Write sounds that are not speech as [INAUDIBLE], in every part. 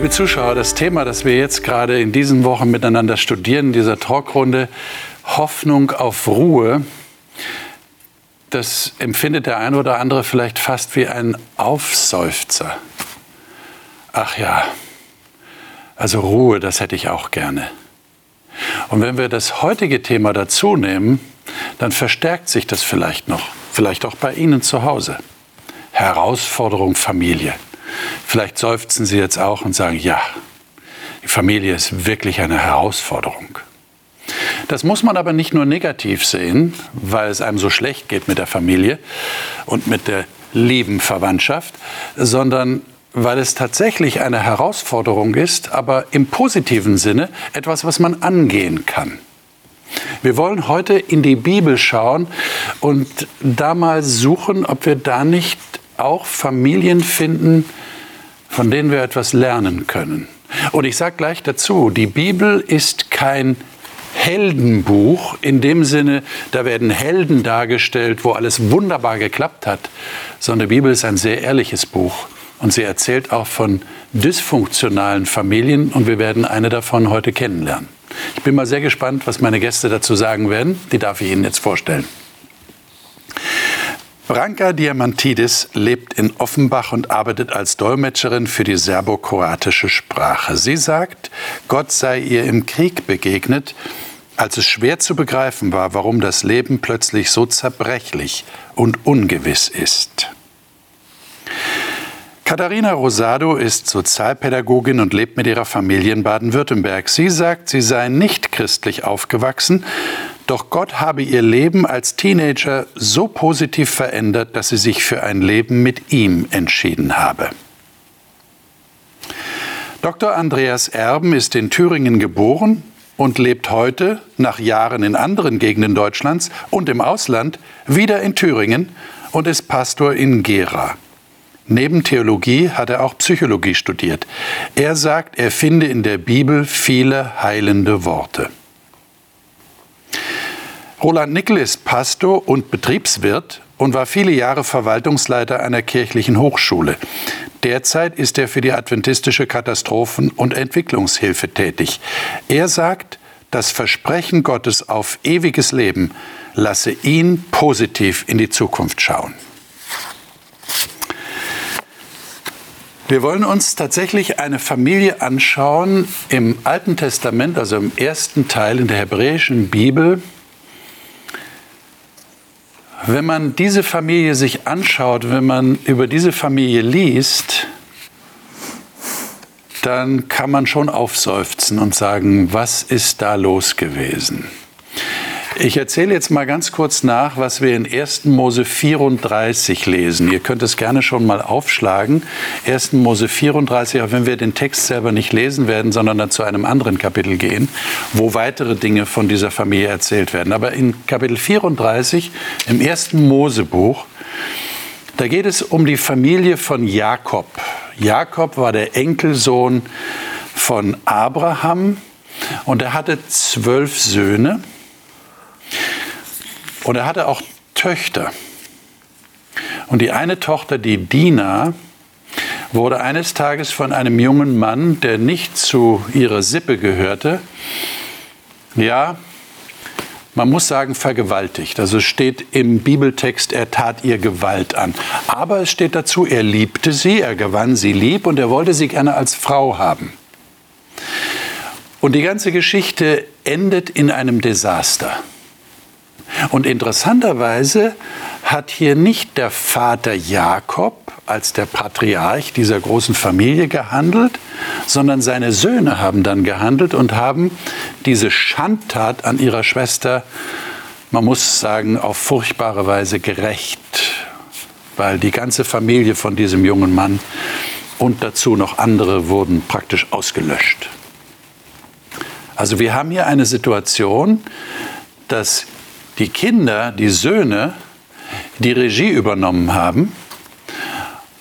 Liebe Zuschauer, das Thema, das wir jetzt gerade in diesen Wochen miteinander studieren, in dieser Talkrunde, Hoffnung auf Ruhe, das empfindet der eine oder andere vielleicht fast wie ein Aufseufzer. Ach ja, also Ruhe, das hätte ich auch gerne. Und wenn wir das heutige Thema dazu nehmen, dann verstärkt sich das vielleicht noch, vielleicht auch bei Ihnen zu Hause. Herausforderung Familie. Vielleicht seufzen Sie jetzt auch und sagen, ja, die Familie ist wirklich eine Herausforderung. Das muss man aber nicht nur negativ sehen, weil es einem so schlecht geht mit der Familie und mit der lieben Verwandtschaft, sondern weil es tatsächlich eine Herausforderung ist, aber im positiven Sinne etwas, was man angehen kann. Wir wollen heute in die Bibel schauen und da mal suchen, ob wir da nicht auch Familien finden, von denen wir etwas lernen können. Und ich sage gleich dazu, die Bibel ist kein Heldenbuch in dem Sinne, da werden Helden dargestellt, wo alles wunderbar geklappt hat, sondern die Bibel ist ein sehr ehrliches Buch. Und sie erzählt auch von dysfunktionalen Familien und wir werden eine davon heute kennenlernen. Ich bin mal sehr gespannt, was meine Gäste dazu sagen werden. Die darf ich Ihnen jetzt vorstellen. Branka Diamantidis lebt in Offenbach und arbeitet als Dolmetscherin für die serbokroatische Sprache. Sie sagt, Gott sei ihr im Krieg begegnet, als es schwer zu begreifen war, warum das Leben plötzlich so zerbrechlich und ungewiss ist. Katharina Rosado ist Sozialpädagogin und lebt mit ihrer Familie in Baden-Württemberg. Sie sagt, sie sei nicht christlich aufgewachsen, doch Gott habe ihr Leben als Teenager so positiv verändert, dass sie sich für ein Leben mit ihm entschieden habe. Dr. Andreas Erben ist in Thüringen geboren und lebt heute, nach Jahren in anderen Gegenden Deutschlands und im Ausland, wieder in Thüringen und ist Pastor in Gera. Neben Theologie hat er auch Psychologie studiert. Er sagt, er finde in der Bibel viele heilende Worte. Roland Nickel ist Pastor und Betriebswirt und war viele Jahre Verwaltungsleiter einer kirchlichen Hochschule. Derzeit ist er für die adventistische Katastrophen- und Entwicklungshilfe tätig. Er sagt, das Versprechen Gottes auf ewiges Leben lasse ihn positiv in die Zukunft schauen. Wir wollen uns tatsächlich eine Familie anschauen im Alten Testament, also im ersten Teil in der hebräischen Bibel. Wenn man diese Familie sich anschaut, wenn man über diese Familie liest, dann kann man schon aufseufzen und sagen, was ist da los gewesen? Ich erzähle jetzt mal ganz kurz nach, was wir in 1. Mose 34 lesen. Ihr könnt es gerne schon mal aufschlagen. 1. Mose 34, auch wenn wir den Text selber nicht lesen werden, sondern dann zu einem anderen Kapitel gehen, wo weitere Dinge von dieser Familie erzählt werden. Aber in Kapitel 34 im 1. Mosebuch, da geht es um die Familie von Jakob. Jakob war der Enkelsohn von Abraham und er hatte zwölf Söhne. Und er hatte auch Töchter. Und die eine Tochter, die Dina, wurde eines Tages von einem jungen Mann, der nicht zu ihrer Sippe gehörte, ja, man muss sagen, vergewaltigt. Also steht im Bibeltext, er tat ihr Gewalt an. Aber es steht dazu, er liebte sie, er gewann sie lieb und er wollte sie gerne als Frau haben. Und die ganze Geschichte endet in einem Desaster. Und interessanterweise hat hier nicht der Vater Jakob als der Patriarch dieser großen Familie gehandelt, sondern seine Söhne haben dann gehandelt und haben diese Schandtat an ihrer Schwester, man muss sagen, auf furchtbare Weise gerecht, weil die ganze Familie von diesem jungen Mann und dazu noch andere wurden praktisch ausgelöscht. Also wir haben hier eine Situation, dass die Kinder, die Söhne, die Regie übernommen haben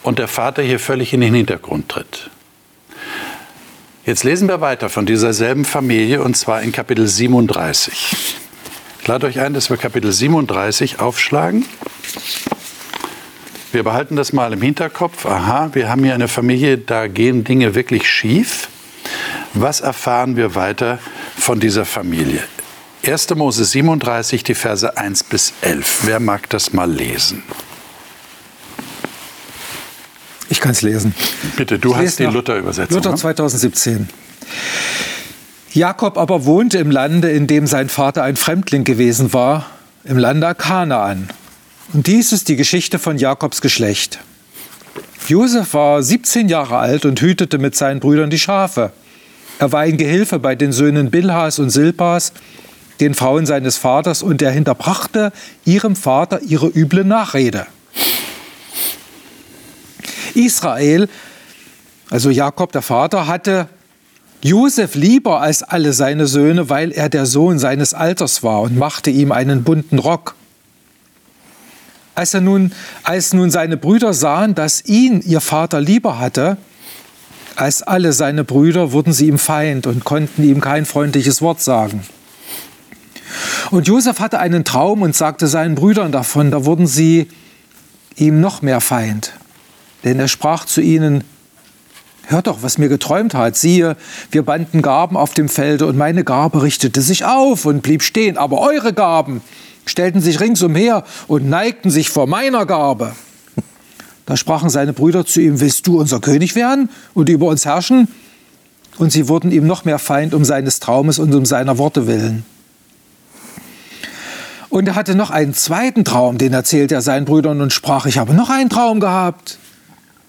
und der Vater hier völlig in den Hintergrund tritt. Jetzt lesen wir weiter von dieser selben Familie und zwar in Kapitel 37. Ich lade euch ein, dass wir Kapitel 37 aufschlagen. wir behalten das mal im Hinterkopf. Aha, wir haben hier eine Familie, da gehen Dinge wirklich schief. Was erfahren wir weiter von dieser Familie? 1. Mose 37, die Verse 1 bis 11. Wer mag das mal lesen? Ich kann es lesen. Bitte, du ich hast die Luther-Übersetzung. Luther 2017. Ne? Jakob aber wohnte im Lande, in dem sein Vater ein Fremdling gewesen war, im Lande Kanaan. Und dies ist die Geschichte von Jakobs Geschlecht. Josef war 17 Jahre alt und hütete mit seinen Brüdern die Schafe. Er war ein Gehilfe bei den Söhnen Bilhas und Silpas, den Frauen seines Vaters, und er hinterbrachte ihrem Vater ihre üble Nachrede. Israel, also Jakob der Vater, hatte Josef lieber als alle seine Söhne, weil er der Sohn seines Alters war und machte ihm einen bunten Rock. Als, er nun, als nun seine Brüder sahen, dass ihn ihr Vater lieber hatte, als alle seine Brüder, wurden sie ihm Feind und konnten ihm kein freundliches Wort sagen. Und Josef hatte einen Traum und sagte seinen Brüdern davon, da wurden sie ihm noch mehr Feind. Denn er sprach zu ihnen, Hört doch, was mir geträumt hat. Siehe, wir banden Gaben auf dem Felde und meine Gabe richtete sich auf und blieb stehen. Aber eure Gaben stellten sich ringsumher und neigten sich vor meiner Gabe. Da sprachen seine Brüder zu ihm, willst du unser König werden und über uns herrschen? Und sie wurden ihm noch mehr Feind um seines Traumes und um seiner Worte willen. Und er hatte noch einen zweiten Traum, den erzählte er seinen Brüdern und sprach, ich habe noch einen Traum gehabt.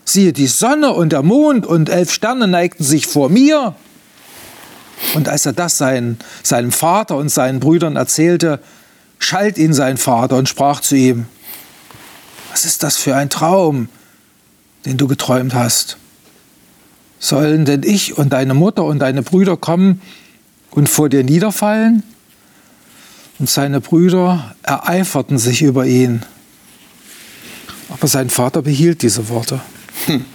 Siehe, die Sonne und der Mond und elf Sterne neigten sich vor mir. Und als er das sein, seinem Vater und seinen Brüdern erzählte, schalt ihn sein Vater und sprach zu ihm, was ist das für ein Traum, den du geträumt hast? Sollen denn ich und deine Mutter und deine Brüder kommen und vor dir niederfallen? Und seine Brüder ereiferten sich über ihn. Aber sein Vater behielt diese Worte. Hm.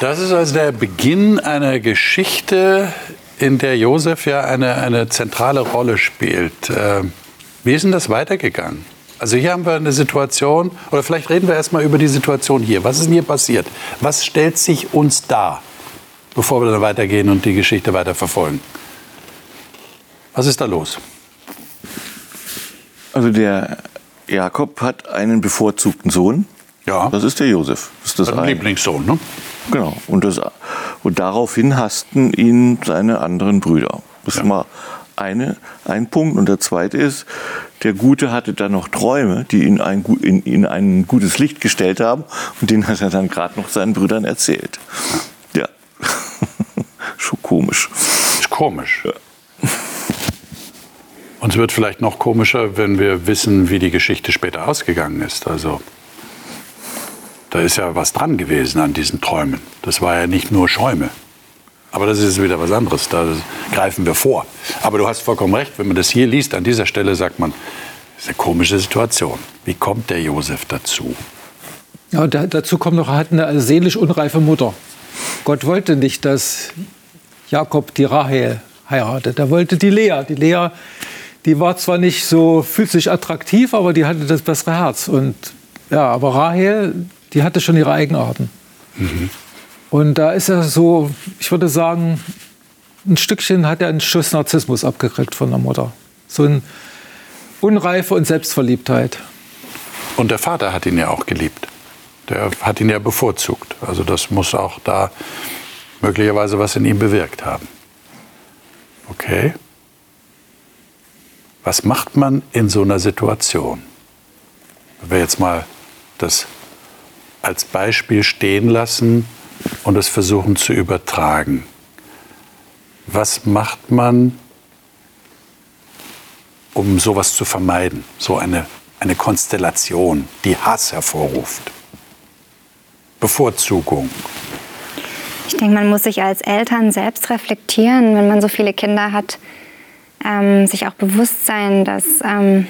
Das ist also der Beginn einer Geschichte, in der Josef ja eine, eine zentrale Rolle spielt. Äh, wie ist denn das weitergegangen? Also hier haben wir eine Situation, oder vielleicht reden wir erstmal über die Situation hier. Was ist denn hier passiert? Was stellt sich uns dar, bevor wir dann weitergehen und die Geschichte weiter verfolgen? Was ist da los? Also der Jakob hat einen bevorzugten Sohn, ja. Das ist der Josef. Das ist das ein Lieblingssohn, ne? Genau. Und, das, und daraufhin hassten ihn seine anderen Brüder. Das ja. ist mal eine, ein Punkt. Und der zweite ist, der Gute hatte dann noch Träume, die ihn ein, in, in ein gutes Licht gestellt haben. Und den hat er dann gerade noch seinen Brüdern erzählt. Ja. [LAUGHS] Schon komisch. Ist komisch. Ja. Und es wird vielleicht noch komischer, wenn wir wissen, wie die Geschichte später ausgegangen ist. Also da ist ja was dran gewesen an diesen Träumen. Das war ja nicht nur Schäume. Aber das ist wieder was anderes. Da greifen wir vor. Aber du hast vollkommen recht. Wenn man das hier liest, an dieser Stelle sagt man, das ist eine komische Situation. Wie kommt der Josef dazu? Ja, da, dazu kommt noch, er hat eine seelisch unreife Mutter. Gott wollte nicht, dass Jakob die Rahel heiratet. Er wollte die Lea. Die Lea, die war zwar nicht so fühlt sich attraktiv, aber die hatte das bessere Herz. Und ja, aber Rahel, die hatte schon ihre Eigenarten. Mhm. Und da ist er so, ich würde sagen, ein Stückchen hat er einen Schuss Narzissmus abgekriegt von der Mutter. So eine Unreife und Selbstverliebtheit. Und der Vater hat ihn ja auch geliebt. Der hat ihn ja bevorzugt. Also das muss auch da möglicherweise was in ihm bewirkt haben. Okay. Was macht man in so einer Situation? Wenn wir jetzt mal das als Beispiel stehen lassen und es versuchen zu übertragen. Was macht man, um sowas zu vermeiden? So eine, eine Konstellation, die Hass hervorruft. Bevorzugung. Ich denke, man muss sich als Eltern selbst reflektieren, wenn man so viele Kinder hat, ähm, sich auch bewusst sein, dass, ähm,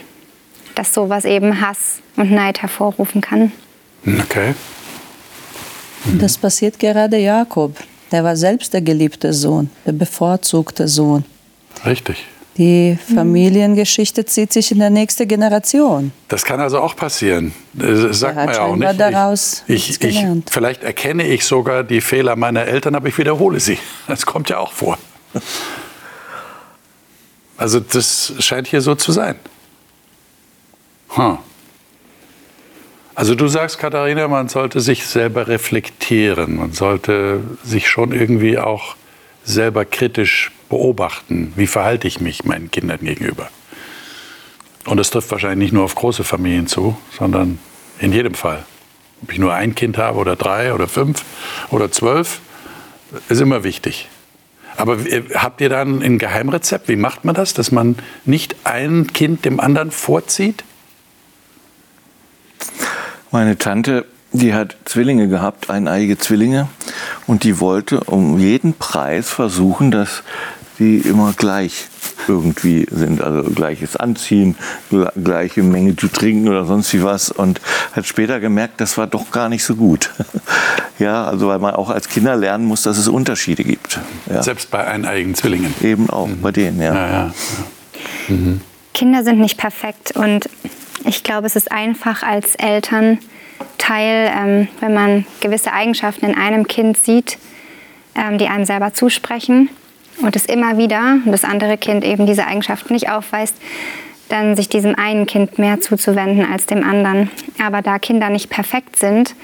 dass sowas eben Hass und Neid hervorrufen kann. Okay. Mhm. Das passiert gerade Jakob. Der war selbst der geliebte Sohn, der bevorzugte Sohn. Richtig. Die Familiengeschichte zieht sich in der nächste Generation. Das kann also auch passieren. Das sagt man ja auch nicht. daraus ich, ich, ich, gelernt. vielleicht erkenne ich sogar die Fehler meiner Eltern, aber ich wiederhole sie. Das kommt ja auch vor. Also das scheint hier so zu sein. Hm. Also du sagst, Katharina, man sollte sich selber reflektieren. Man sollte sich schon irgendwie auch selber kritisch beobachten. Wie verhalte ich mich meinen Kindern gegenüber? Und das trifft wahrscheinlich nicht nur auf große Familien zu, sondern in jedem Fall. Ob ich nur ein Kind habe oder drei oder fünf oder zwölf, ist immer wichtig. Aber äh, habt ihr dann ein Geheimrezept? Wie macht man das, dass man nicht ein Kind dem anderen vorzieht? Meine Tante, die hat Zwillinge gehabt, eineiige Zwillinge, und die wollte um jeden Preis versuchen, dass die immer gleich irgendwie sind, also gleiches Anziehen, gle- gleiche Menge zu trinken oder sonst wie was und hat später gemerkt, das war doch gar nicht so gut. [LAUGHS] ja, also weil man auch als Kinder lernen muss, dass es Unterschiede gibt. Ja. Selbst bei eineigen Zwillingen. Eben auch bei denen, ja. Ja, ja. Kinder sind nicht perfekt und ich glaube, es ist einfach als Elternteil, ähm, wenn man gewisse Eigenschaften in einem Kind sieht, ähm, die einem selber zusprechen und es immer wieder und das andere Kind eben diese Eigenschaften nicht aufweist, dann sich diesem einen Kind mehr zuzuwenden als dem anderen. Aber da Kinder nicht perfekt sind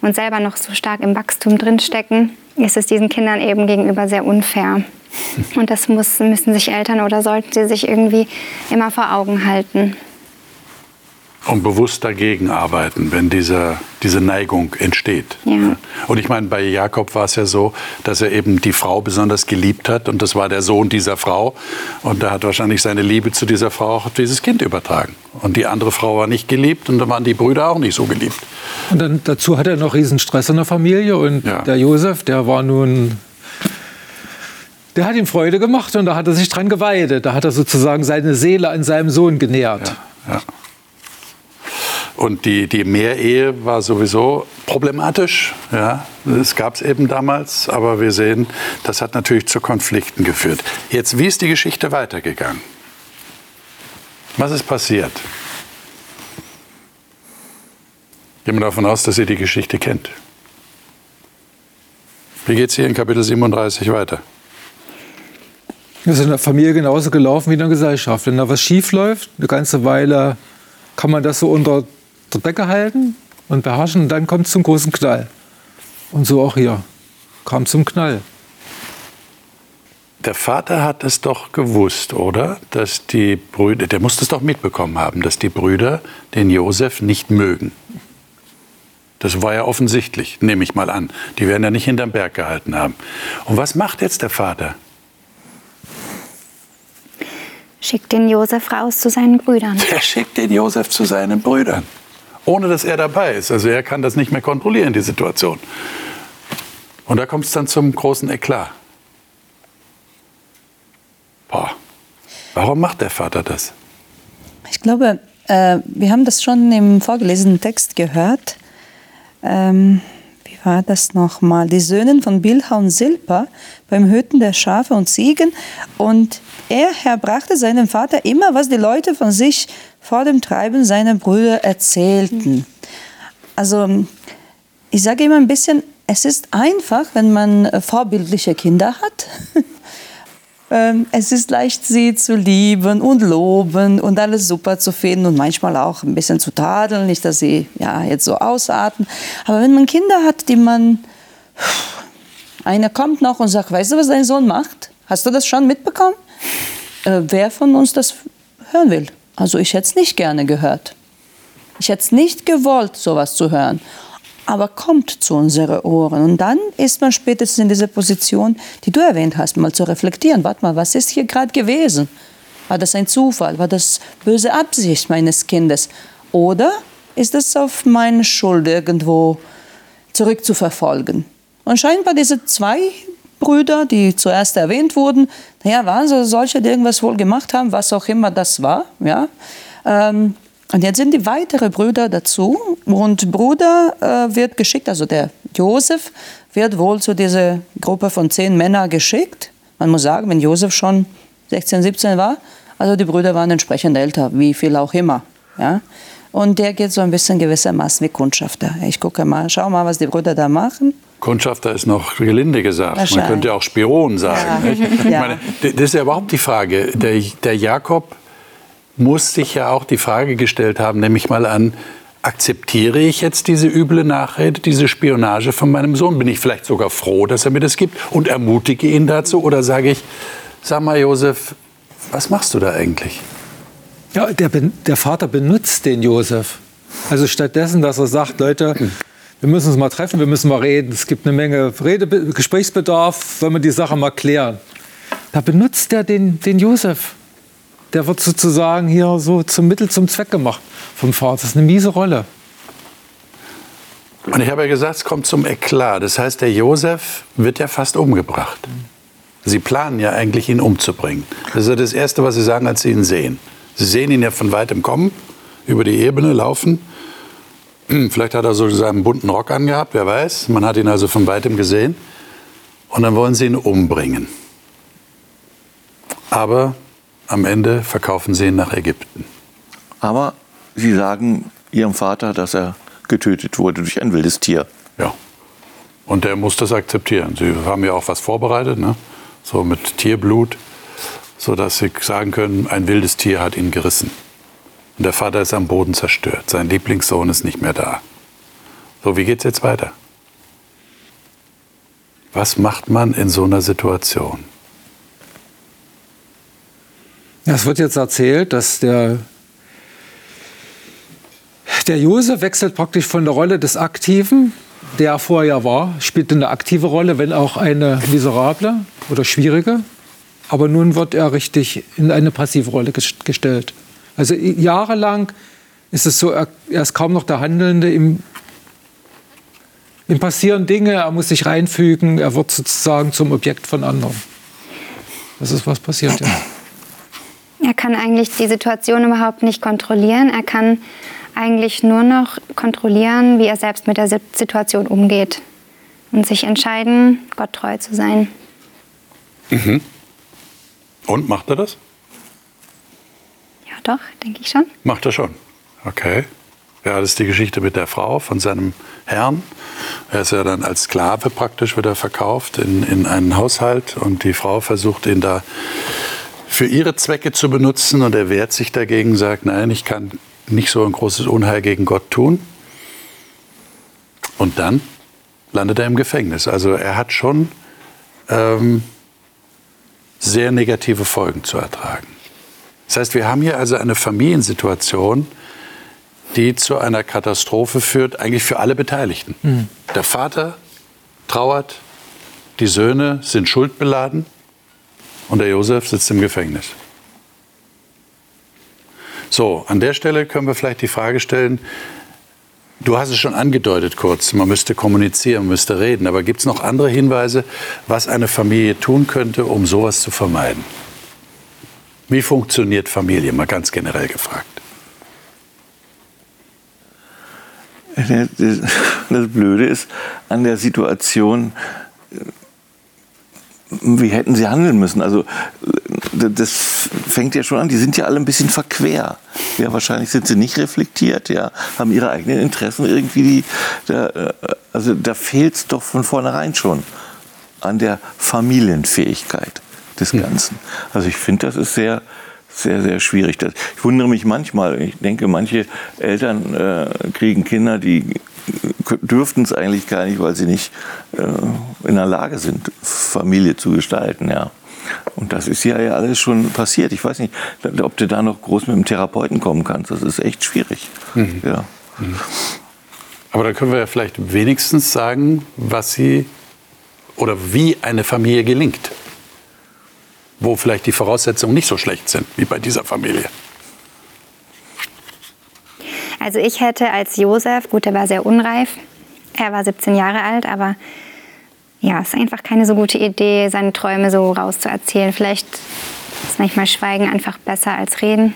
und selber noch so stark im Wachstum drinstecken, ist es diesen Kindern eben gegenüber sehr unfair. [LAUGHS] Und das muss, müssen sich Eltern oder sollten sie sich irgendwie immer vor Augen halten. Und bewusst dagegen arbeiten, wenn dieser, diese Neigung entsteht. Ja. Und ich meine, bei Jakob war es ja so, dass er eben die Frau besonders geliebt hat und das war der Sohn dieser Frau. Und er hat wahrscheinlich seine Liebe zu dieser Frau auch auf dieses Kind übertragen. Und die andere Frau war nicht geliebt und da waren die Brüder auch nicht so geliebt. Und dann dazu hat er noch riesen Stress in der Familie und Ja. der Josef, der war nun, der hat ihm Freude gemacht und da hat er sich dran geweidet. Da hat er sozusagen seine Seele an seinem Sohn genährt. Ja. Und die, die Mehrehe war sowieso problematisch. Ja, das gab es eben damals, aber wir sehen, das hat natürlich zu Konflikten geführt. Jetzt, wie ist die Geschichte weitergegangen? Was ist passiert? Gehen wir davon aus, dass ihr die Geschichte kennt. Wie geht es hier in Kapitel 37 weiter? Das ist in der Familie genauso gelaufen wie in der Gesellschaft. Wenn da was schief läuft, eine ganze Weile kann man das so unter der Decke halten und beherrschen und dann kommt es zum großen Knall. Und so auch hier. Kam zum Knall. Der Vater hat es doch gewusst, oder? Dass die Brüder, der muss es doch mitbekommen haben, dass die Brüder den Josef nicht mögen. Das war ja offensichtlich, nehme ich mal an. Die werden ja nicht hinterm Berg gehalten haben. Und was macht jetzt der Vater? Schickt den Josef raus zu seinen Brüdern. Er schickt den Josef zu seinen Brüdern, ohne dass er dabei ist. Also er kann das nicht mehr kontrollieren, die Situation. Und da kommt es dann zum großen Eklat. Boah. Warum macht der Vater das? Ich glaube, äh, wir haben das schon im vorgelesenen Text gehört. Ähm, war das nochmal? Die Söhne von Bilha und Silpa beim Hüten der Schafe und Ziegen. Und er herbrachte seinem Vater immer, was die Leute von sich vor dem Treiben seiner Brüder erzählten. Also, ich sage immer ein bisschen, es ist einfach, wenn man vorbildliche Kinder hat. [LAUGHS] Ähm, es ist leicht, sie zu lieben und loben und alles super zu finden und manchmal auch ein bisschen zu tadeln, nicht, dass sie ja jetzt so ausarten. Aber wenn man Kinder hat, die man, einer kommt noch und sagt, weißt du, was dein Sohn macht? Hast du das schon mitbekommen? Äh, wer von uns das hören will? Also ich hätte es nicht gerne gehört. Ich hätte es nicht gewollt, sowas zu hören. Aber kommt zu unseren Ohren. Und dann ist man spätestens in dieser Position, die du erwähnt hast, mal zu reflektieren. Warte mal, was ist hier gerade gewesen? War das ein Zufall? War das böse Absicht meines Kindes? Oder ist es auf meine Schuld irgendwo zurückzuverfolgen? Und scheinbar diese zwei Brüder, die zuerst erwähnt wurden, naja, waren so solche, die irgendwas wohl gemacht haben, was auch immer das war. Ja? Ähm, und jetzt sind die weiteren Brüder dazu und Bruder äh, wird geschickt, also der Josef wird wohl zu dieser Gruppe von zehn Männern geschickt. Man muss sagen, wenn Josef schon 16, 17 war, Also die Brüder waren entsprechend älter, wie viel auch immer. Ja? Und der geht so ein bisschen gewissermaßen wie Kundschafter. Ich gucke mal, schau mal, was die Brüder da machen. Kundschafter ist noch gelinde gesagt. Man könnte auch Spion sagen. Ja. [LAUGHS] Ja. meine, das ist ja überhaupt die Frage. Der, der Jakob muss sich ja auch die Frage gestellt haben, nehme ich mal an, akzeptiere ich jetzt diese üble Nachrede, diese Spionage von meinem Sohn? Bin ich vielleicht sogar froh, dass er mir das gibt und ermutige ihn dazu? Oder sage ich, sag mal, Josef, was machst du da eigentlich? Ja, der, der Vater benutzt den Josef. Also stattdessen, dass er sagt, Leute, wir müssen uns mal treffen, wir müssen mal reden. Es gibt eine Menge Rede, Gesprächsbedarf, wollen wir die Sache mal klären. Da benutzt er den, den Josef der wird sozusagen hier so zum Mittel zum Zweck gemacht vom Vater. Das ist eine miese Rolle. Und ich habe ja gesagt, es kommt zum Eklat. Das heißt, der Josef wird ja fast umgebracht. Sie planen ja eigentlich, ihn umzubringen. Das ist ja das Erste, was Sie sagen, als Sie ihn sehen. Sie sehen ihn ja von weitem kommen, über die Ebene laufen. Vielleicht hat er so seinen bunten Rock angehabt, wer weiß. Man hat ihn also von weitem gesehen. Und dann wollen Sie ihn umbringen. Aber am Ende verkaufen sie ihn nach Ägypten. Aber sie sagen ihrem Vater, dass er getötet wurde durch ein wildes Tier. Ja. Und der muss das akzeptieren. Sie haben ja auch was vorbereitet, ne? so mit Tierblut, sodass sie sagen können, ein wildes Tier hat ihn gerissen. Und der Vater ist am Boden zerstört. Sein Lieblingssohn ist nicht mehr da. So, wie geht es jetzt weiter? Was macht man in so einer Situation? Es wird jetzt erzählt, dass der, der Josef wechselt praktisch von der Rolle des Aktiven, der er vorher war, spielt eine aktive Rolle, wenn auch eine miserable oder schwierige. Aber nun wird er richtig in eine passive Rolle gestellt. Also jahrelang ist es so, er, ist kaum noch der Handelnde. Ihm, ihm passieren Dinge, er muss sich reinfügen, er wird sozusagen zum Objekt von anderen. Das ist, was passiert jetzt. Er kann eigentlich die Situation überhaupt nicht kontrollieren. Er kann eigentlich nur noch kontrollieren, wie er selbst mit der Situation umgeht und sich entscheiden, Gott treu zu sein. Mhm. Und macht er das? Ja, doch, denke ich schon. Macht er schon. Okay. Ja, das ist die Geschichte mit der Frau von seinem Herrn. Er ist ja dann als Sklave praktisch wieder verkauft in, in einen Haushalt und die Frau versucht ihn da für ihre Zwecke zu benutzen und er wehrt sich dagegen, sagt, nein, ich kann nicht so ein großes Unheil gegen Gott tun. Und dann landet er im Gefängnis. Also er hat schon ähm, sehr negative Folgen zu ertragen. Das heißt, wir haben hier also eine Familiensituation, die zu einer Katastrophe führt, eigentlich für alle Beteiligten. Mhm. Der Vater trauert, die Söhne sind schuldbeladen, und der Josef sitzt im Gefängnis. So, an der Stelle können wir vielleicht die Frage stellen, du hast es schon angedeutet kurz, man müsste kommunizieren, man müsste reden, aber gibt es noch andere Hinweise, was eine Familie tun könnte, um sowas zu vermeiden? Wie funktioniert Familie, mal ganz generell gefragt? Das Blöde ist an der Situation, wie hätten sie handeln müssen? Also das fängt ja schon an, die sind ja alle ein bisschen verquer. Ja, wahrscheinlich sind sie nicht reflektiert, ja, haben ihre eigenen Interessen irgendwie, die, da, äh, also da fehlt es doch von vornherein schon an der Familienfähigkeit des hm. Ganzen. Also ich finde, das ist sehr, sehr, sehr schwierig. Ich wundere mich manchmal, ich denke, manche Eltern äh, kriegen Kinder, die dürften es eigentlich gar nicht, weil sie nicht äh, in der Lage sind, Familie zu gestalten. Ja. Und das ist ja alles schon passiert. Ich weiß nicht, ob du da noch groß mit dem Therapeuten kommen kannst. Das ist echt schwierig. Mhm. Ja. Mhm. Aber da können wir ja vielleicht wenigstens sagen, was sie oder wie eine Familie gelingt. Wo vielleicht die Voraussetzungen nicht so schlecht sind wie bei dieser Familie. Also ich hätte als Josef, gut, er war sehr unreif, er war 17 Jahre alt, aber ja, es ist einfach keine so gute Idee, seine Träume so rauszuerzählen. Vielleicht ist manchmal Schweigen einfach besser als Reden.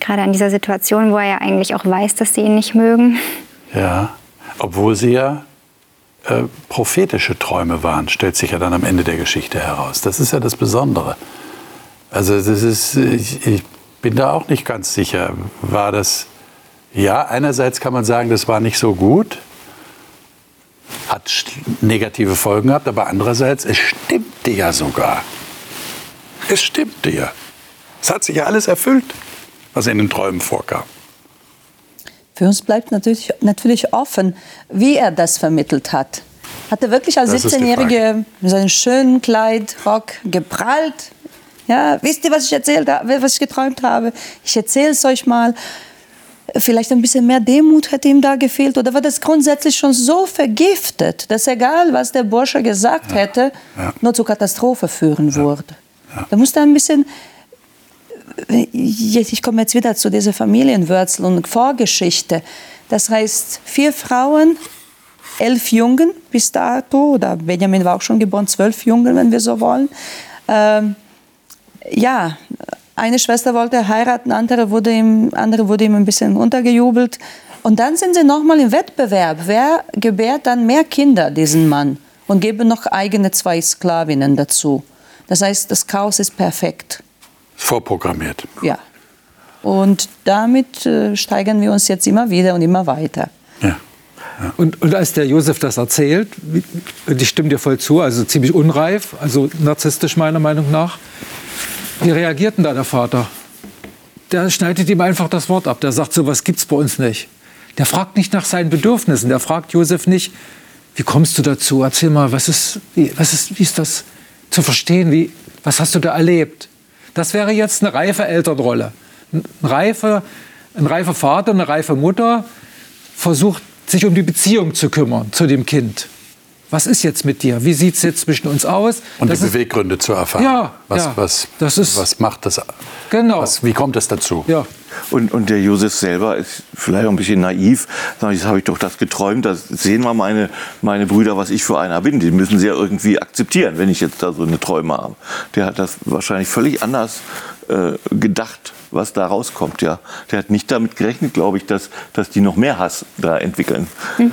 Gerade an dieser Situation, wo er ja eigentlich auch weiß, dass sie ihn nicht mögen. Ja, obwohl sie ja äh, prophetische Träume waren, stellt sich ja dann am Ende der Geschichte heraus. Das ist ja das Besondere. Also das ist, ich, ich bin da auch nicht ganz sicher. War das, ja, einerseits kann man sagen, das war nicht so gut, hat negative Folgen gehabt, aber andererseits, es stimmte ja sogar. Es stimmte ja. Es hat sich ja alles erfüllt, was in den Träumen vorkam. Für uns bleibt natürlich, natürlich offen, wie er das vermittelt hat. Hat er wirklich als 17-Jährige mit seinem schönen Kleid, Rock geprallt? Ja, wisst ihr, was ich erzählt habe, was ich geträumt habe? Ich erzähle es euch mal. Vielleicht ein bisschen mehr Demut hätte ihm da gefehlt. Oder war das grundsätzlich schon so vergiftet, dass egal, was der Bursche gesagt ja. hätte, ja. nur zur Katastrophe führen ja. würde? Da musste ein bisschen ich komme jetzt wieder zu dieser Familienwurzel und Vorgeschichte. Das heißt, vier Frauen, elf Jungen bis dato, oder Benjamin war auch schon geboren, zwölf Jungen, wenn wir so wollen. Ähm, ja, eine Schwester wollte heiraten, andere wurde ihm, andere wurde ihm ein bisschen untergejubelt. Und dann sind sie nochmal im Wettbewerb. Wer gebärt dann mehr Kinder, diesen Mann? Und geben noch eigene zwei Sklavinnen dazu. Das heißt, das Chaos ist perfekt. Vorprogrammiert. Ja. Und damit äh, steigern wir uns jetzt immer wieder und immer weiter. Ja. ja. Und, und als der Josef das erzählt, ich stimme dir voll zu, also ziemlich unreif, also narzisstisch meiner Meinung nach, wie reagierten da der Vater? Der schneidet ihm einfach das Wort ab. Der sagt, so was gibt's bei uns nicht. Der fragt nicht nach seinen Bedürfnissen. Der fragt Josef nicht, wie kommst du dazu? Erzähl mal, was ist, wie, was ist, wie ist das zu verstehen? Wie, was hast du da erlebt? Das wäre jetzt eine reife Elternrolle. Ein reifer, ein reifer Vater, eine reife Mutter versucht, sich um die Beziehung zu kümmern zu dem Kind. Was ist jetzt mit dir? Wie sieht es jetzt zwischen uns aus? Und das die Beweggründe zu erfahren. Ja, was, ja, was, das ist, was macht das? Genau. Was, wie kommt es dazu? Ja. Und, und der Josef selber ist vielleicht auch ein bisschen naiv. Jetzt habe ich doch das geträumt. Da sehen wir meine, meine Brüder, was ich für einer bin. Die müssen sie ja irgendwie akzeptieren, wenn ich jetzt da so eine Träume habe. Der hat das wahrscheinlich völlig anders äh, gedacht, was da rauskommt. Ja. Der hat nicht damit gerechnet, glaube ich, dass, dass die noch mehr Hass da entwickeln. Mhm.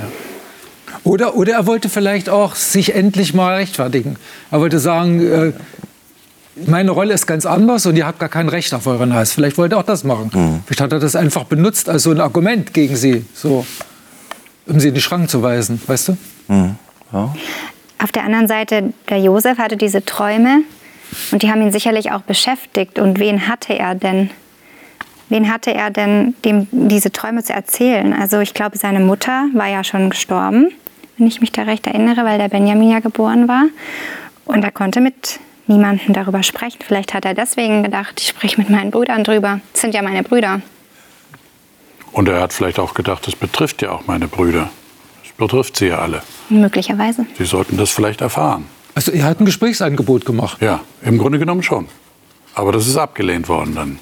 Oder, oder er wollte vielleicht auch sich endlich mal rechtfertigen. Er wollte sagen, äh, meine Rolle ist ganz anders und ihr habt gar kein Recht auf euren Hass. Vielleicht wollte er auch das machen. Mhm. Vielleicht hat er das einfach benutzt als so ein Argument gegen sie, so, um sie in die Schranken zu weisen, weißt du? Mhm. Ja. Auf der anderen Seite, der Josef hatte diese Träume und die haben ihn sicherlich auch beschäftigt. Und wen hatte er denn? Wen hatte er denn, dem diese Träume zu erzählen? Also ich glaube, seine Mutter war ja schon gestorben, wenn ich mich da recht erinnere, weil der Benjamin ja geboren war. Und er konnte mit niemanden darüber sprechen. Vielleicht hat er deswegen gedacht, ich spreche mit meinen Brüdern drüber. Das sind ja meine Brüder. Und er hat vielleicht auch gedacht, das betrifft ja auch meine Brüder. Das betrifft sie ja alle. Möglicherweise. Sie sollten das vielleicht erfahren. Also er hat ein Gesprächsangebot gemacht. Ja, im Grunde genommen schon. Aber das ist abgelehnt worden dann.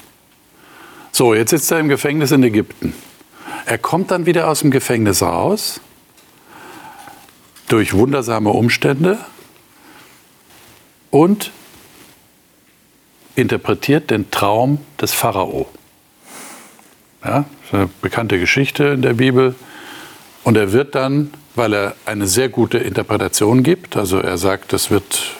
So, jetzt sitzt er im Gefängnis in Ägypten. Er kommt dann wieder aus dem Gefängnis raus durch wundersame Umstände und interpretiert den Traum des Pharao. Ja, das ist eine bekannte Geschichte in der Bibel. Und er wird dann, weil er eine sehr gute Interpretation gibt, also er sagt, es wird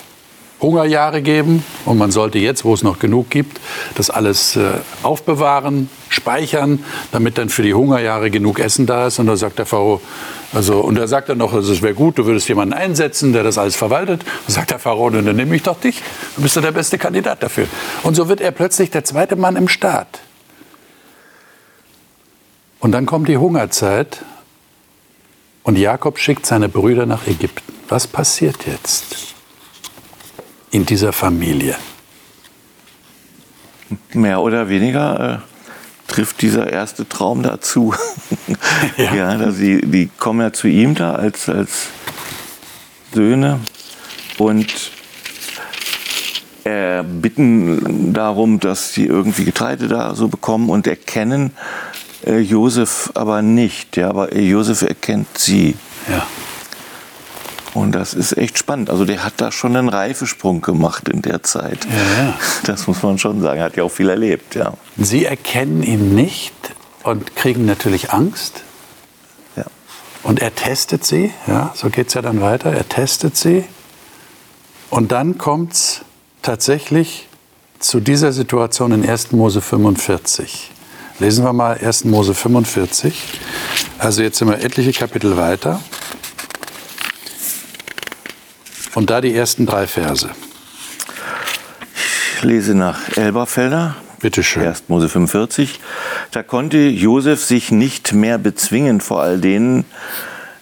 Hungerjahre geben und man sollte jetzt, wo es noch genug gibt, das alles äh, aufbewahren, speichern, damit dann für die Hungerjahre genug Essen da ist. Und da sagt der Pharao, also, und er sagt dann noch, also, es wäre gut, du würdest jemanden einsetzen, der das alles verwaltet. Dann sagt der Pharao, dann nehme ich doch dich, du bist doch der beste Kandidat dafür. Und so wird er plötzlich der zweite Mann im Staat. Und dann kommt die Hungerzeit und Jakob schickt seine Brüder nach Ägypten. Was passiert jetzt? In dieser Familie? Mehr oder weniger äh, trifft dieser erste Traum dazu. [LAUGHS] ja, ja also die, die kommen ja zu ihm da als, als Söhne und äh, bitten darum, dass sie irgendwie Getreide da so bekommen und erkennen äh, Josef aber nicht. Ja, aber Josef erkennt sie. Ja. Und das ist echt spannend. Also der hat da schon einen Reifesprung gemacht in der Zeit. Ja, ja. Das muss man schon sagen. Er hat ja auch viel erlebt, ja. Sie erkennen ihn nicht und kriegen natürlich Angst. Ja. Und er testet sie, ja, so geht es ja dann weiter. Er testet sie. Und dann kommt es tatsächlich zu dieser Situation in 1. Mose 45. Lesen wir mal 1. Mose 45. Also jetzt sind wir etliche Kapitel weiter. Und da die ersten drei Verse. Ich lese nach Elberfelder. Bitte schön. 1. Mose 45. Da konnte Josef sich nicht mehr bezwingen vor all denen,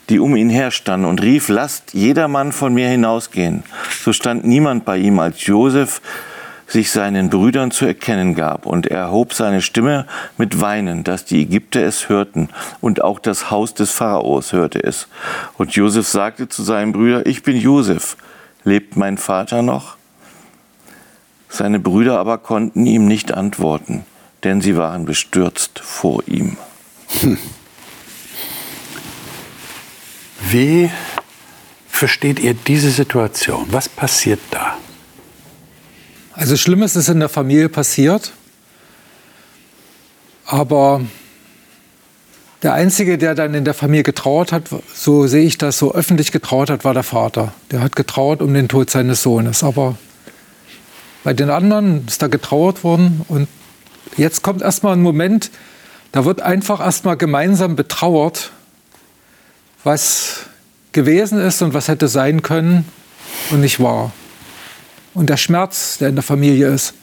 die um ihn herstanden und rief, lasst jedermann von mir hinausgehen. So stand niemand bei ihm, als Josef sich seinen Brüdern zu erkennen gab. Und er erhob seine Stimme mit Weinen, dass die Ägypter es hörten und auch das Haus des Pharaos hörte es. Und Josef sagte zu seinen Brüdern, ich bin Josef, lebt mein Vater noch? Seine Brüder aber konnten ihm nicht antworten, denn sie waren bestürzt vor ihm. Wie versteht ihr diese Situation? Was passiert da? Also Schlimmes ist in der Familie passiert, aber der Einzige, der dann in der Familie getrauert hat, so sehe ich das, so öffentlich getrauert hat, war der Vater. Der hat getrauert um den Tod seines Sohnes. Aber bei den anderen ist da getrauert worden und jetzt kommt erstmal ein Moment, da wird einfach erstmal gemeinsam betrauert, was gewesen ist und was hätte sein können und nicht war. Und der Schmerz, der in der Familie ist,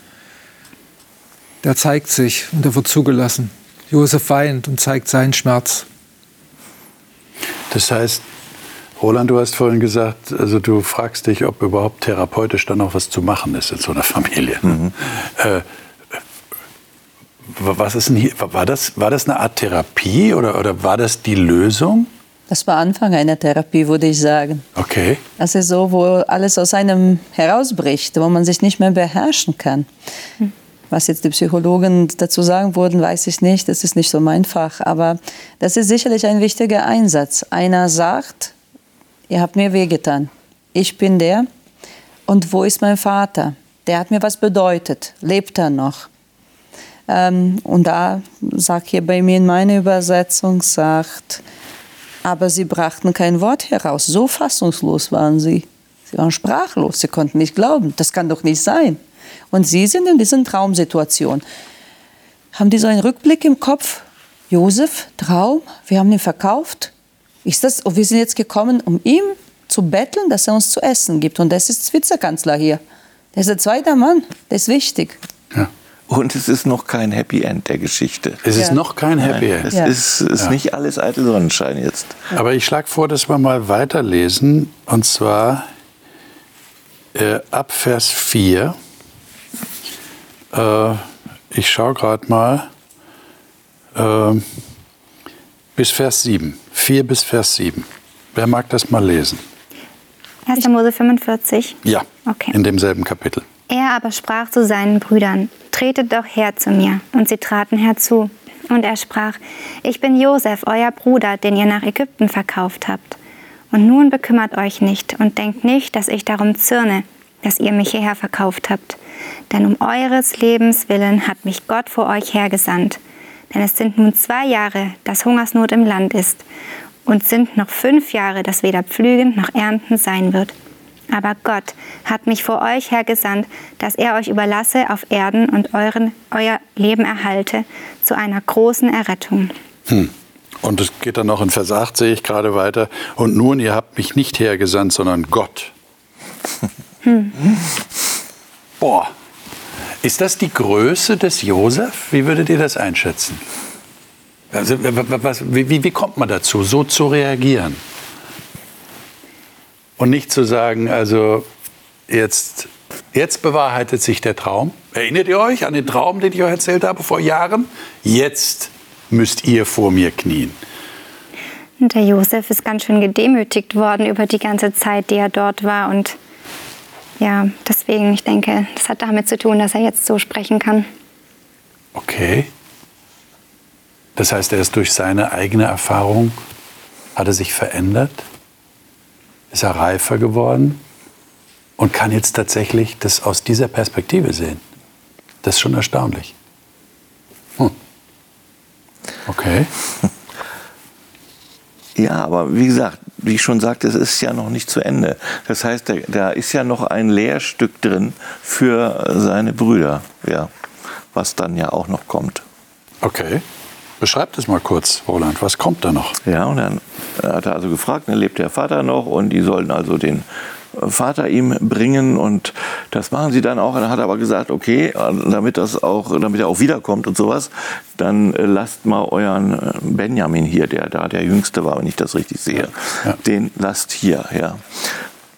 der zeigt sich und der wird zugelassen. Josef weint und zeigt seinen Schmerz. Das heißt, Roland, du hast vorhin gesagt, also du fragst dich, ob überhaupt therapeutisch dann noch was zu machen ist in so einer Familie. Mhm. Äh, was ist denn hier, war das, war das eine Art Therapie oder, oder war das die Lösung? Das war Anfang einer Therapie, würde ich sagen. Okay. Das ist so, wo alles aus einem herausbricht, wo man sich nicht mehr beherrschen kann. Hm. Was jetzt die Psychologen dazu sagen würden, weiß ich nicht. Das ist nicht so mein Fach. Aber das ist sicherlich ein wichtiger Einsatz. Einer sagt, ihr habt mir wehgetan. Ich bin der. Und wo ist mein Vater? Der hat mir was bedeutet. Lebt er noch? Ähm, und da sagt hier bei mir in meiner Übersetzung, sagt, aber sie brachten kein Wort heraus. So fassungslos waren sie. Sie waren sprachlos, sie konnten nicht glauben. Das kann doch nicht sein. Und sie sind in dieser Traumsituation. Haben die so einen Rückblick im Kopf? Josef, Traum, wir haben ihn verkauft. Ist das, und wir sind jetzt gekommen, um ihm zu betteln, dass er uns zu essen gibt. Und das ist Vizekanzler hier. Der ist der zweite Mann, der ist wichtig. Und es ist noch kein Happy End der Geschichte. Es ist noch kein Happy End. Es ja. ist, ist ja. nicht alles eitel Sonnenschein jetzt. Aber ich schlage vor, dass wir mal weiterlesen. Und zwar äh, ab Vers 4. Äh, ich schaue gerade mal. Äh, bis Vers 7. 4 bis Vers 7. Wer mag das mal lesen? 1. Mose 45? Ja, okay. in demselben Kapitel. Er aber sprach zu seinen Brüdern, tretet doch her zu mir. Und sie traten herzu. Und er sprach, ich bin Josef, euer Bruder, den ihr nach Ägypten verkauft habt. Und nun bekümmert euch nicht und denkt nicht, dass ich darum zürne, dass ihr mich hierher verkauft habt. Denn um eures Lebens willen hat mich Gott vor euch hergesandt. Denn es sind nun zwei Jahre, dass Hungersnot im Land ist, und sind noch fünf Jahre, dass weder Pflügen noch Ernten sein wird. Aber Gott hat mich vor euch hergesandt, dass er euch überlasse auf Erden und euren, euer Leben erhalte zu einer großen Errettung. Hm. Und es geht dann noch in Vers 8, sehe ich gerade weiter. Und nun, ihr habt mich nicht hergesandt, sondern Gott. [LAUGHS] Hm. Boah. Ist das die Größe des Josef? Wie würdet ihr das einschätzen? Also, was, wie, wie kommt man dazu, so zu reagieren? Und nicht zu sagen, also jetzt, jetzt bewahrheitet sich der Traum. Erinnert ihr euch an den Traum, den ich euch erzählt habe vor Jahren? Jetzt müsst ihr vor mir knien. Und der Josef ist ganz schön gedemütigt worden über die ganze Zeit, die er dort war. Und ja, deswegen, ich denke, das hat damit zu tun, dass er jetzt so sprechen kann. Okay. Das heißt, er ist durch seine eigene Erfahrung, hat er sich verändert? Ist er reifer geworden und kann jetzt tatsächlich das aus dieser Perspektive sehen. Das ist schon erstaunlich. Hm. Okay. [LAUGHS] Ja, aber wie gesagt, wie ich schon sagte, es ist ja noch nicht zu Ende. Das heißt, da, da ist ja noch ein Lehrstück drin für seine Brüder, ja, was dann ja auch noch kommt. Okay. Beschreib das mal kurz, Roland. Was kommt da noch? Ja, und dann hat er also gefragt, dann lebt der Vater noch und die sollen also den Vater ihm bringen und das machen sie dann auch. Er hat aber gesagt, okay, damit das auch, damit er auch wiederkommt und sowas, dann lasst mal euren äh, Benjamin hier, der da der Jüngste war, wenn ich das richtig sehe, ja. den lasst hier, ja.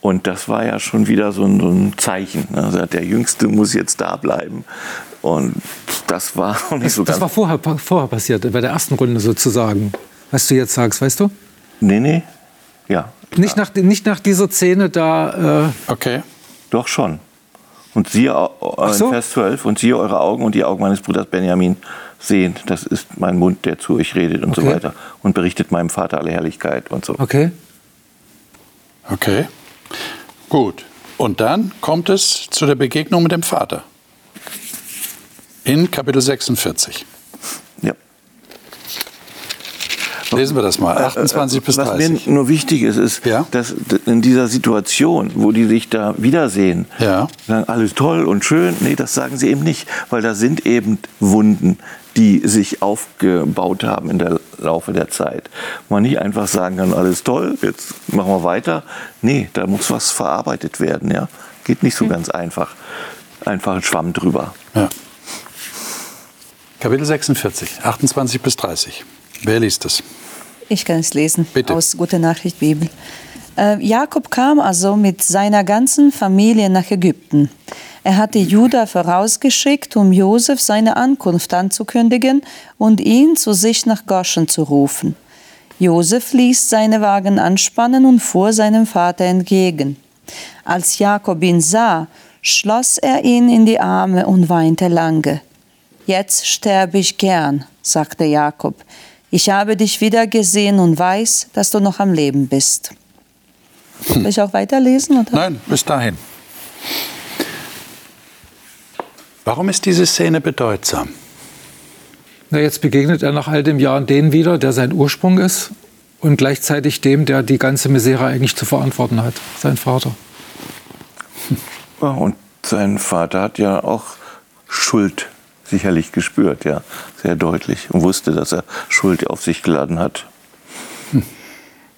Und das war ja schon wieder so ein, so ein Zeichen. Ne? Also der Jüngste muss jetzt da bleiben. Und das war auch [LAUGHS] nicht so das, ganz. Das war vorher, vorher passiert, bei der ersten Runde sozusagen. Was du jetzt sagst, weißt du? Nee, nee. Ja. Nicht nach, nicht nach dieser Szene da. Äh okay. Doch schon. Und siehe, äh, so. Vers 12, und siehe eure Augen und die Augen meines Bruders Benjamin sehen, das ist mein Mund, der zu euch redet und Okay. so weiter. Und berichtet meinem Vater alle Herrlichkeit und so. Okay. Okay. Gut. Und dann kommt es zu der Begegnung mit dem Vater. In Kapitel 46. Ja. Lesen wir das mal. 28 bis Äh, Was mir 30. nur wichtig ist, ist, Ja. dass in dieser Situation, wo die sich da wiedersehen, Ja. sagen, alles toll und schön. Nee, das sagen sie eben nicht, weil da sind eben Wunden, die sich aufgebaut haben in der Laufe der Zeit. Man nicht einfach sagen kann, alles toll, jetzt machen wir weiter. Nee, da muss was verarbeitet werden. Ja? Geht nicht so ganz einfach. Einfach ein Schwamm drüber. Ja. Kapitel 46, 28 bis 30. Wer liest es? Ich kann es lesen Bitte. aus Gute Nachricht Bibel. Äh, Jakob kam also mit seiner ganzen Familie nach Ägypten. Er hatte Judah vorausgeschickt, um Josef seine Ankunft anzukündigen und ihn zu sich nach Goschen zu rufen. Josef ließ seine Wagen anspannen und fuhr seinem Vater entgegen. Als Jakob ihn sah, schloss er ihn in die Arme und weinte lange. Jetzt sterbe ich gern, sagte Jakob. Ich habe dich wieder gesehen und weiß, dass du noch am Leben bist. Soll ich auch weiterlesen? Oder? Nein, bis dahin. Warum ist diese Szene bedeutsam? Na, jetzt begegnet er nach all den Jahren den wieder, der sein Ursprung ist und gleichzeitig dem, der die ganze Misere eigentlich zu verantworten hat, sein Vater. Ja, und sein Vater hat ja auch Schuld sicherlich gespürt, ja, sehr deutlich und wusste, dass er Schuld auf sich geladen hat.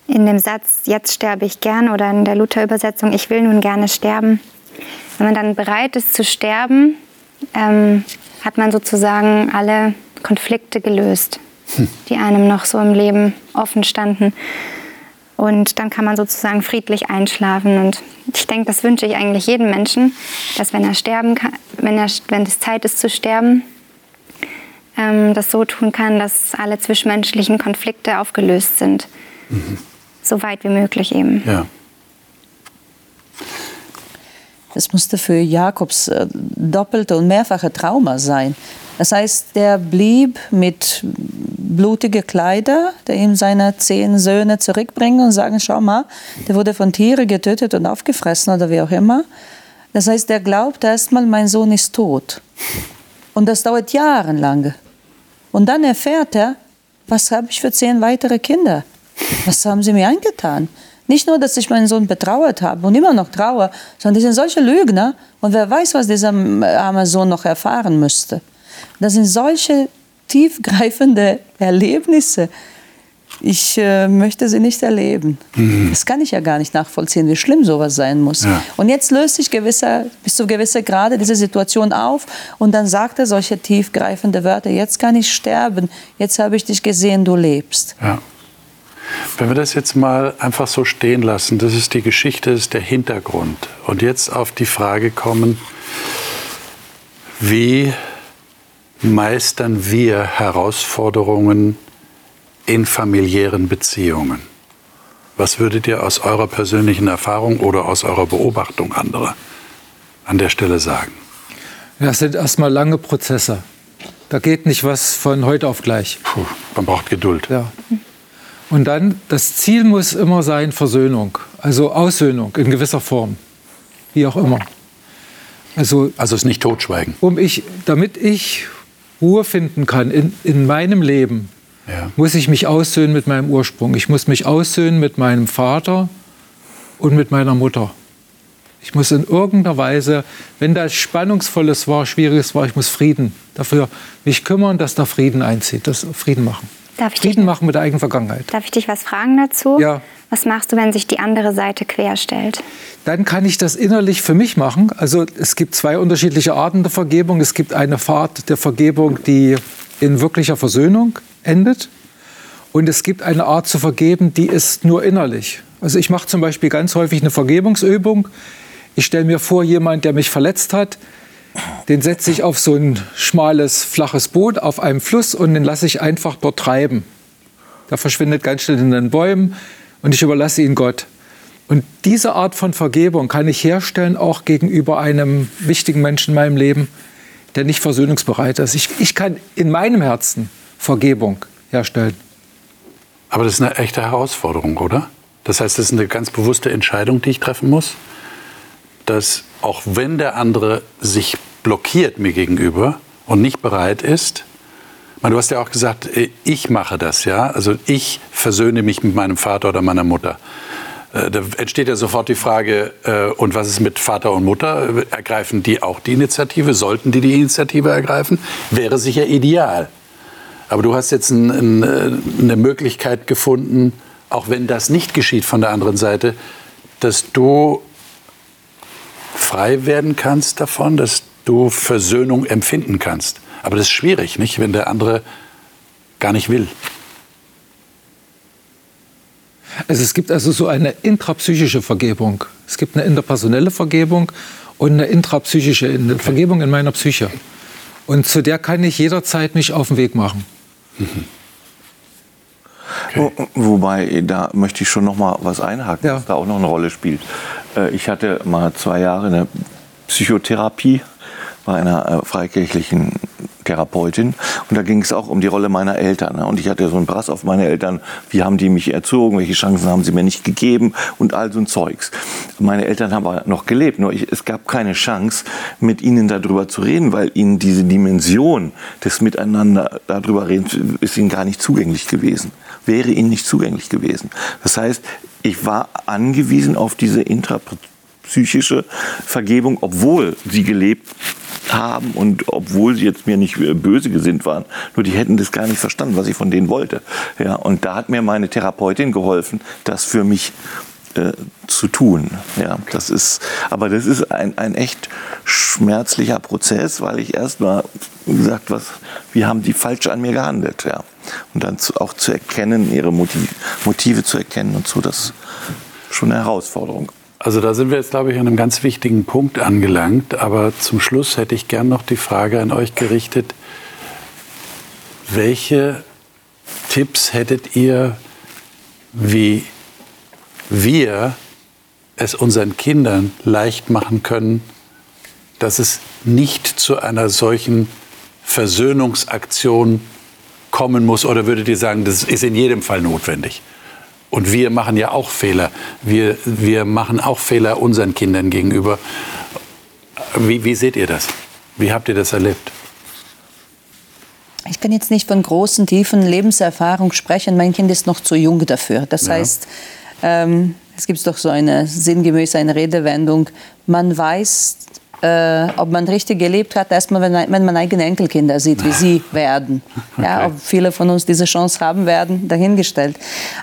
In dem Satz, jetzt sterbe ich gern oder in der Luther-Übersetzung, ich will nun gerne sterben. Wenn man dann bereit ist zu sterben, ähm, hat man sozusagen alle Konflikte gelöst, die einem noch so im Leben offen standen. Und dann kann man sozusagen friedlich einschlafen. Und ich denke, das wünsche ich eigentlich jedem Menschen, dass wenn er sterben kann, wenn, er, wenn es Zeit ist zu sterben, ähm, das so tun kann, dass alle zwischenmenschlichen Konflikte aufgelöst sind. So weit wie möglich eben. Ja. Das musste für Jakobs äh, doppelte und mehrfache Trauma sein. Das heißt, der blieb mit blutige Kleider, der ihm seine zehn Söhne zurückbringen und sagen, schau mal, der wurde von Tieren getötet und aufgefressen oder wie auch immer. Das heißt, der glaubt erstmal, mein Sohn ist tot. Und das dauert jahrelang. Und dann erfährt er, was habe ich für zehn weitere Kinder? Was haben sie mir angetan? Nicht nur, dass ich meinen Sohn betrauert habe und immer noch traue, sondern die sind solche Lügner und wer weiß, was dieser arme Sohn noch erfahren müsste. Das sind solche tiefgreifende Erlebnisse. Ich äh, möchte sie nicht erleben. Das kann ich ja gar nicht nachvollziehen, wie schlimm sowas sein muss. Ja. Und jetzt löst sich gewisser, bis zu gewisser Grade diese Situation auf und dann sagt er solche tiefgreifende Wörter. Jetzt kann ich sterben. Jetzt habe ich dich gesehen, du lebst. Ja. Wenn wir das jetzt mal einfach so stehen lassen, das ist die Geschichte, das ist der Hintergrund. Und jetzt auf die Frage kommen, wie meistern wir Herausforderungen in familiären Beziehungen? Was würdet ihr aus eurer persönlichen Erfahrung oder aus eurer Beobachtung anderer an der Stelle sagen? Ja, Das sind erstmal lange Prozesse. Da geht nicht was von heute auf gleich. Puh, man braucht Geduld. Ja. Und dann, das Ziel muss immer sein Versöhnung, also Aussöhnung in gewisser Form, wie auch immer. Also Also es nicht totschweigen. um ich, damit ich Ruhe finden kann in, in meinem Leben, Ja. muss ich mich aussöhnen mit meinem Ursprung. Ich muss mich aussöhnen mit meinem Vater und mit meiner Mutter. Ich muss in irgendeiner Weise, wenn da Spannungsvolles war, Schwieriges war, ich muss Frieden dafür mich kümmern, dass da Frieden einzieht, das Frieden machen. Darf ich dich- Frieden machen mit der eigenen Vergangenheit. Darf ich dich was fragen dazu? Ja. Was machst du, wenn sich die andere Seite querstellt? Dann kann ich das innerlich für mich machen. Also es gibt zwei unterschiedliche Arten der Vergebung. Es gibt eine Art der Vergebung, die in wirklicher Versöhnung endet. Und es gibt eine Art zu vergeben, die ist nur innerlich. Also ich mache zum Beispiel ganz häufig eine Vergebungsübung. Ich stelle mir vor, jemand, der mich verletzt hat, den setze ich auf so ein schmales, flaches Boot auf einem Fluss und den lasse ich einfach dort treiben. Der verschwindet ganz schnell in den Bäumen und ich überlasse ihn Gott. Und diese Art von Vergebung kann ich herstellen, auch gegenüber einem wichtigen Menschen in meinem Leben, der nicht versöhnungsbereit ist. Ich, ich kann in meinem Herzen Vergebung herstellen. Aber das ist eine echte Herausforderung, oder? Das heißt, das ist eine ganz bewusste Entscheidung, die ich treffen muss, dass auch wenn der andere sich blockiert mir gegenüber und nicht bereit ist, du hast ja auch gesagt, äh, ich mache das, ja, also ich versöhne mich mit meinem Vater oder meiner Mutter. Äh, Da entsteht ja sofort die Frage, äh, und was ist mit Vater und Mutter? Ergreifen die auch die Initiative? Sollten die die Initiative ergreifen? Wäre sicher ideal. Aber du hast jetzt ein, ein, eine Möglichkeit gefunden, auch wenn das nicht geschieht von der anderen Seite, dass du frei werden kannst davon, dass du Versöhnung empfinden kannst. Aber das ist schwierig, nicht, wenn der andere gar nicht will. Also es gibt also so eine intrapsychische Vergebung. Es gibt eine interpersonelle Vergebung und eine intrapsychische eine Vergebung in meiner Psyche. Und zu der kann ich jederzeit mich auf den Weg machen. Wo, wobei, da möchte ich schon noch mal was einhaken, Ja. was da auch noch eine Rolle spielt. Äh, Ich hatte mal zwei Jahre eine Psychotherapie bei einer äh, freikirchlichen Therapeutin und da ging es auch um die Rolle meiner Eltern. ne? Und ich hatte so einen Brass auf meine Eltern, wie haben die mich erzogen, welche Chancen haben sie mir nicht gegeben und all so ein Zeugs. Meine Eltern haben aber noch gelebt, nur ich, es gab keine Chance, mit ihnen darüber zu reden, weil ihnen diese Dimension des Miteinander darüber reden, ist ihnen gar nicht zugänglich gewesen, wäre ihnen nicht zugänglich gewesen. Das heißt, ich war angewiesen auf diese intrapsychische Vergebung, obwohl sie gelebt haben und obwohl sie jetzt mir nicht böse gesinnt waren, nur die hätten das gar nicht verstanden, was ich von denen wollte. Ja, und da hat mir meine Therapeutin geholfen, das für mich äh, zu tun. Ja, das ist, aber das ist ein, ein echt schmerzlicher Prozess, weil ich erst mal gesagt, was, wie haben die falsch an mir gehandelt, ja. Und dann zu, auch zu erkennen, ihre Motive, Motive zu erkennen und so, das ist schon eine Herausforderung. Also da sind wir jetzt, glaube ich, an einem ganz wichtigen Punkt angelangt. Aber zum Schluss hätte ich gern noch die Frage an euch gerichtet. Welche Tipps hättet ihr, wie wir es unseren Kindern leicht machen können, dass es nicht zu einer solchen Versöhnungsaktion kommen muss? Oder würdet ihr sagen, das ist in jedem Fall notwendig? Und wir machen ja auch Fehler. Wir, wir machen auch Fehler unseren Kindern gegenüber. Wie, wie seht ihr das? Wie habt ihr das erlebt? Ich kann jetzt nicht von großen, tiefen Lebenserfahrung sprechen. Mein Kind ist noch zu jung dafür. Das Ja. heißt, ähm, es gibt doch so eine sinngemäß eine Redewendung. Man weiß, äh, ob man richtig gelebt hat, erstmal, wenn, wenn man eigene Enkelkinder sieht, wie sie [LAUGHS] werden. Ja, Okay. ob viele von uns diese Chance haben werden, dahingestellt.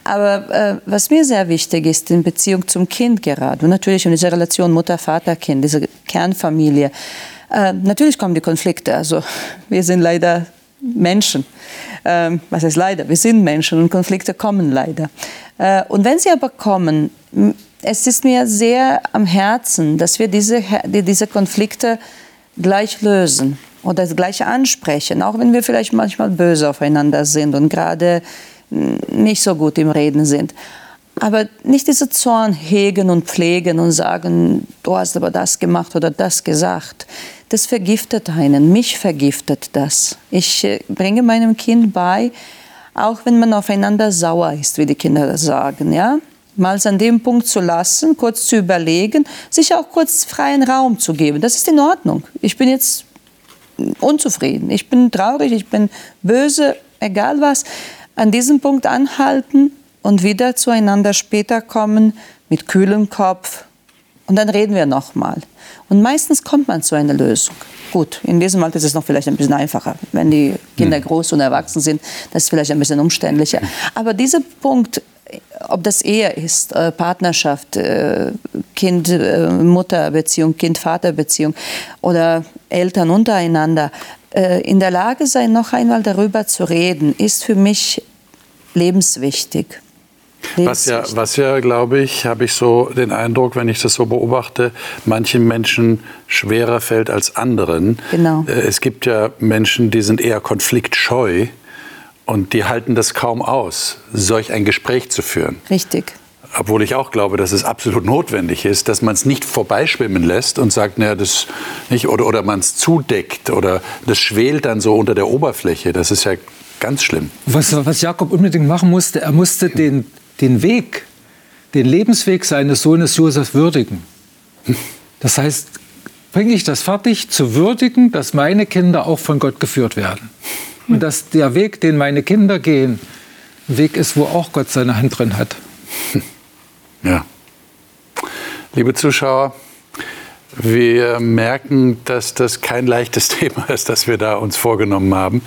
Aber äh, was mir sehr wichtig ist in Beziehung zum Kind gerade, und natürlich in dieser Relation Mutter, Vater, Kind, diese Kernfamilie, äh, natürlich kommen die Konflikte. Also wir sind leider Menschen. Ähm, was heißt leider? Wir sind Menschen und Konflikte kommen leider. Äh, und wenn sie aber kommen, es ist mir sehr am Herzen, dass wir diese, diese Konflikte gleich lösen oder gleich ansprechen, auch wenn wir vielleicht manchmal böse aufeinander sind und gerade nicht so gut im Reden sind. Aber nicht diese Zorn hegen und pflegen und sagen, du hast aber das gemacht oder das gesagt. Das vergiftet einen. Mich vergiftet das. Ich äh, bringe meinem Kind bei, auch wenn man aufeinander sauer ist, wie die Kinder das sagen, ja, mal an dem Punkt zu lassen, kurz zu überlegen, sich auch kurz freien Raum zu geben. Das ist in Ordnung. Ich bin jetzt unzufrieden, ich bin traurig, ich bin böse, egal was. an diesem Punkt anhalten und wieder zueinander später kommen mit kühlem Kopf. Und dann reden wir nochmal. Und meistens kommt man zu einer Lösung. Gut, in diesem Alter ist es noch vielleicht ein bisschen einfacher. Wenn die Kinder groß und erwachsen sind, das ist vielleicht ein bisschen umständlicher. Aber dieser Punkt, ob das Ehe ist, äh, Partnerschaft, äh, Kind-Mutter-Beziehung, Kind-Vater-Beziehung oder Eltern untereinander, äh, in der Lage sein, noch einmal darüber zu reden, ist für mich lebenswichtig. Was ja, was ja, glaube ich, habe ich so den Eindruck, wenn ich das so beobachte, manchen Menschen schwerer fällt als anderen. Genau. Es gibt ja Menschen, die sind eher konfliktscheu und die halten das kaum aus, solch ein Gespräch zu führen. Richtig. Obwohl ich auch glaube, dass es absolut notwendig ist, dass man es nicht vorbeischwimmen lässt und sagt, naja, das nicht, oder, oder man es zudeckt oder das schwelt dann so unter der Oberfläche. Das ist ja ganz schlimm. Was, was Jakob unbedingt machen musste, er musste den, den Weg, den Lebensweg seines Sohnes Josef würdigen. Das heißt, bringe ich das fertig, zu würdigen, dass meine Kinder auch von Gott geführt werden. Und dass der Weg, den meine Kinder gehen, ein Weg ist, wo auch Gott seine Hand drin hat. Ja. Liebe Zuschauer, wir merken, dass das kein leichtes [LAUGHS] Thema ist, das wir da uns vorgenommen haben.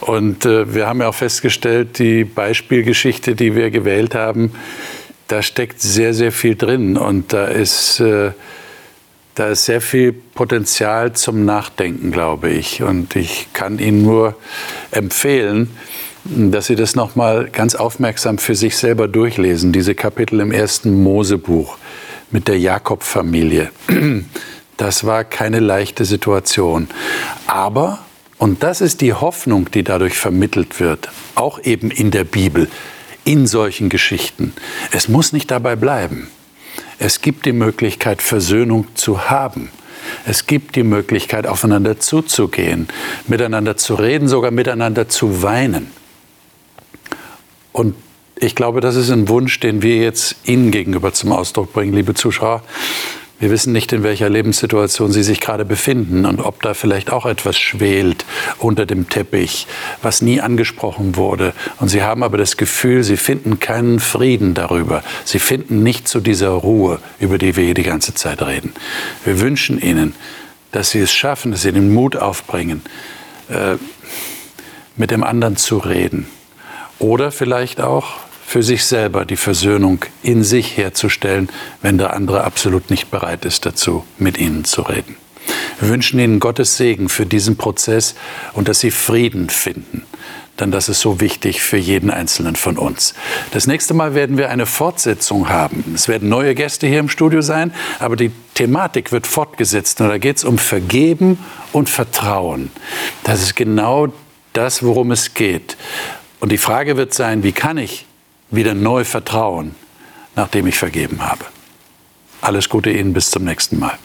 Und äh, wir haben ja auch festgestellt, die Beispielgeschichte, die wir gewählt haben, da steckt sehr, sehr viel drin. Und da ist, äh, da ist sehr viel Potenzial zum Nachdenken, glaube ich. Und ich kann Ihnen nur empfehlen, dass Sie das nochmal ganz aufmerksam für sich selber durchlesen, diese Kapitel im ersten Mosebuch mit der Jakob-Familie. [CLEARS THROAT] Das war keine leichte Situation. Aber, und das ist die Hoffnung, die dadurch vermittelt wird, auch eben in der Bibel, in solchen Geschichten, es muss nicht dabei bleiben. Es gibt die Möglichkeit, Versöhnung zu haben. Es gibt die Möglichkeit, aufeinander zuzugehen, miteinander zu reden, sogar miteinander zu weinen. Und ich glaube, das ist ein Wunsch, den wir jetzt Ihnen gegenüber zum Ausdruck bringen, liebe Zuschauer. Wir wissen nicht, in welcher Lebenssituation Sie sich gerade befinden und ob da vielleicht auch etwas schwelt unter dem Teppich, was nie angesprochen wurde. Und Sie haben aber das Gefühl, Sie finden keinen Frieden darüber. Sie finden nicht zu dieser Ruhe, über die wir hier die ganze Zeit reden. Wir wünschen Ihnen, dass Sie es schaffen, dass Sie den Mut aufbringen, äh, mit dem anderen zu reden oder vielleicht auch für sich selber die Versöhnung in sich herzustellen, wenn der andere absolut nicht bereit ist dazu, mit Ihnen zu reden. Wir wünschen Ihnen Gottes Segen für diesen Prozess und dass Sie Frieden finden. Denn das ist so wichtig für jeden Einzelnen von uns. Das nächste Mal werden wir eine Fortsetzung haben. Es werden neue Gäste hier im Studio sein, aber die Thematik wird fortgesetzt. Und da geht es um Vergeben und Vertrauen. Das ist genau das, worum es geht. Und die Frage wird sein, wie kann ich wieder neu vertrauen, nachdem ich vergeben habe. Alles Gute Ihnen, bis zum nächsten Mal.